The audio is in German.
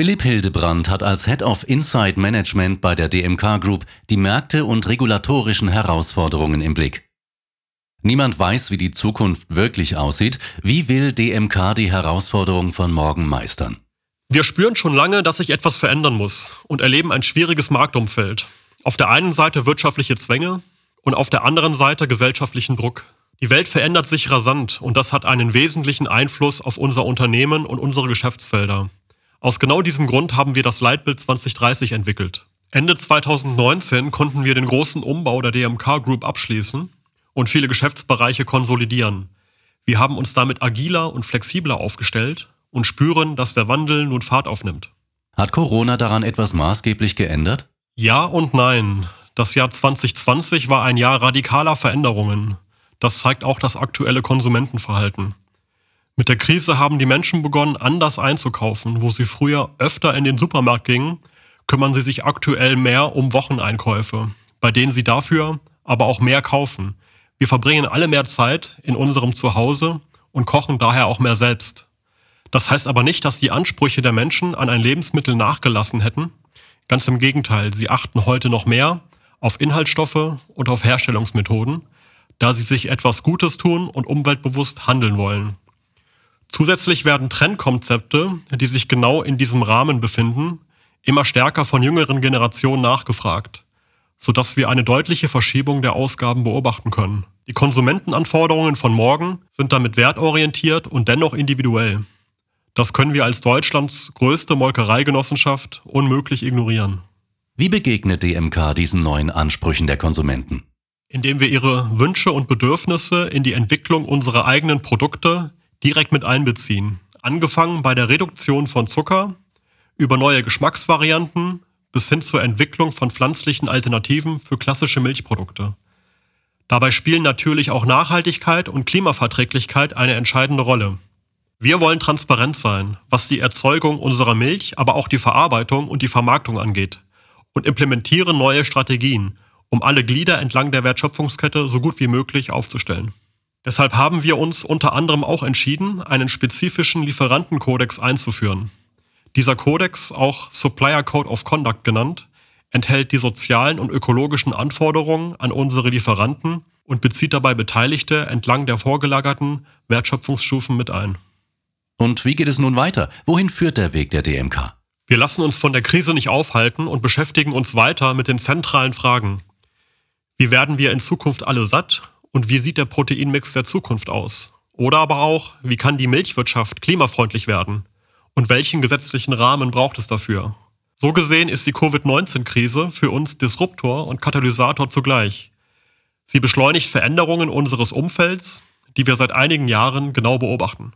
Philipp Hildebrand hat als Head of Insight Management bei der DMK Group die Märkte und regulatorischen Herausforderungen im Blick. Niemand weiß, wie die Zukunft wirklich aussieht. Wie will DMK die Herausforderungen von morgen meistern? Wir spüren schon lange, dass sich etwas verändern muss und erleben ein schwieriges Marktumfeld. Auf der einen Seite wirtschaftliche Zwänge und auf der anderen Seite gesellschaftlichen Druck. Die Welt verändert sich rasant und das hat einen wesentlichen Einfluss auf unser Unternehmen und unsere Geschäftsfelder. Aus genau diesem Grund haben wir das Leitbild 2030 entwickelt. Ende 2019 konnten wir den großen Umbau der DMK Group abschließen und viele Geschäftsbereiche konsolidieren. Wir haben uns damit agiler und flexibler aufgestellt und spüren, dass der Wandel nun Fahrt aufnimmt. Hat Corona daran etwas maßgeblich geändert? Ja und nein. Das Jahr 2020 war ein Jahr radikaler Veränderungen. Das zeigt auch das aktuelle Konsumentenverhalten. Mit der Krise haben die Menschen begonnen, anders einzukaufen. Wo sie früher öfter in den Supermarkt gingen, kümmern sie sich aktuell mehr um Wocheneinkäufe, bei denen sie dafür aber auch mehr kaufen. Wir verbringen alle mehr Zeit in unserem Zuhause und kochen daher auch mehr selbst. Das heißt aber nicht, dass die Ansprüche der Menschen an ein Lebensmittel nachgelassen hätten. Ganz im Gegenteil, sie achten heute noch mehr auf Inhaltsstoffe und auf Herstellungsmethoden, da sie sich etwas Gutes tun und umweltbewusst handeln wollen. Zusätzlich werden Trendkonzepte, die sich genau in diesem Rahmen befinden, immer stärker von jüngeren Generationen nachgefragt, sodass wir eine deutliche Verschiebung der Ausgaben beobachten können. Die Konsumentenanforderungen von morgen sind damit wertorientiert und dennoch individuell. Das können wir als Deutschlands größte Molkereigenossenschaft unmöglich ignorieren. Wie begegnet DMK diesen neuen Ansprüchen der Konsumenten? Indem wir ihre Wünsche und Bedürfnisse in die Entwicklung unserer eigenen Produkte direkt mit einbeziehen. Angefangen bei der Reduktion von Zucker, über neue Geschmacksvarianten bis hin zur Entwicklung von pflanzlichen Alternativen für klassische Milchprodukte. Dabei spielen natürlich auch Nachhaltigkeit und Klimaverträglichkeit eine entscheidende Rolle. Wir wollen transparent sein, was die Erzeugung unserer Milch, aber auch die Verarbeitung und die Vermarktung angeht und implementieren neue Strategien, um alle Glieder entlang der Wertschöpfungskette so gut wie möglich aufzustellen. Deshalb haben wir uns unter anderem auch entschieden, einen spezifischen Lieferantenkodex einzuführen. Dieser Kodex, auch Supplier Code of Conduct genannt, enthält die sozialen und ökologischen Anforderungen an unsere Lieferanten und bezieht dabei Beteiligte entlang der vorgelagerten Wertschöpfungsstufen mit ein. Und wie geht es nun weiter? Wohin führt der Weg der DMK? Wir lassen uns von der Krise nicht aufhalten und beschäftigen uns weiter mit den zentralen Fragen. Wie werden wir in Zukunft alle satt und wie sieht der Proteinmix der Zukunft aus? Oder aber auch, wie kann die Milchwirtschaft klimafreundlich werden? Und welchen gesetzlichen Rahmen braucht es dafür? So gesehen ist die Covid-19-Krise für uns Disruptor und Katalysator zugleich. Sie beschleunigt Veränderungen unseres Umfelds, die wir seit einigen Jahren genau beobachten.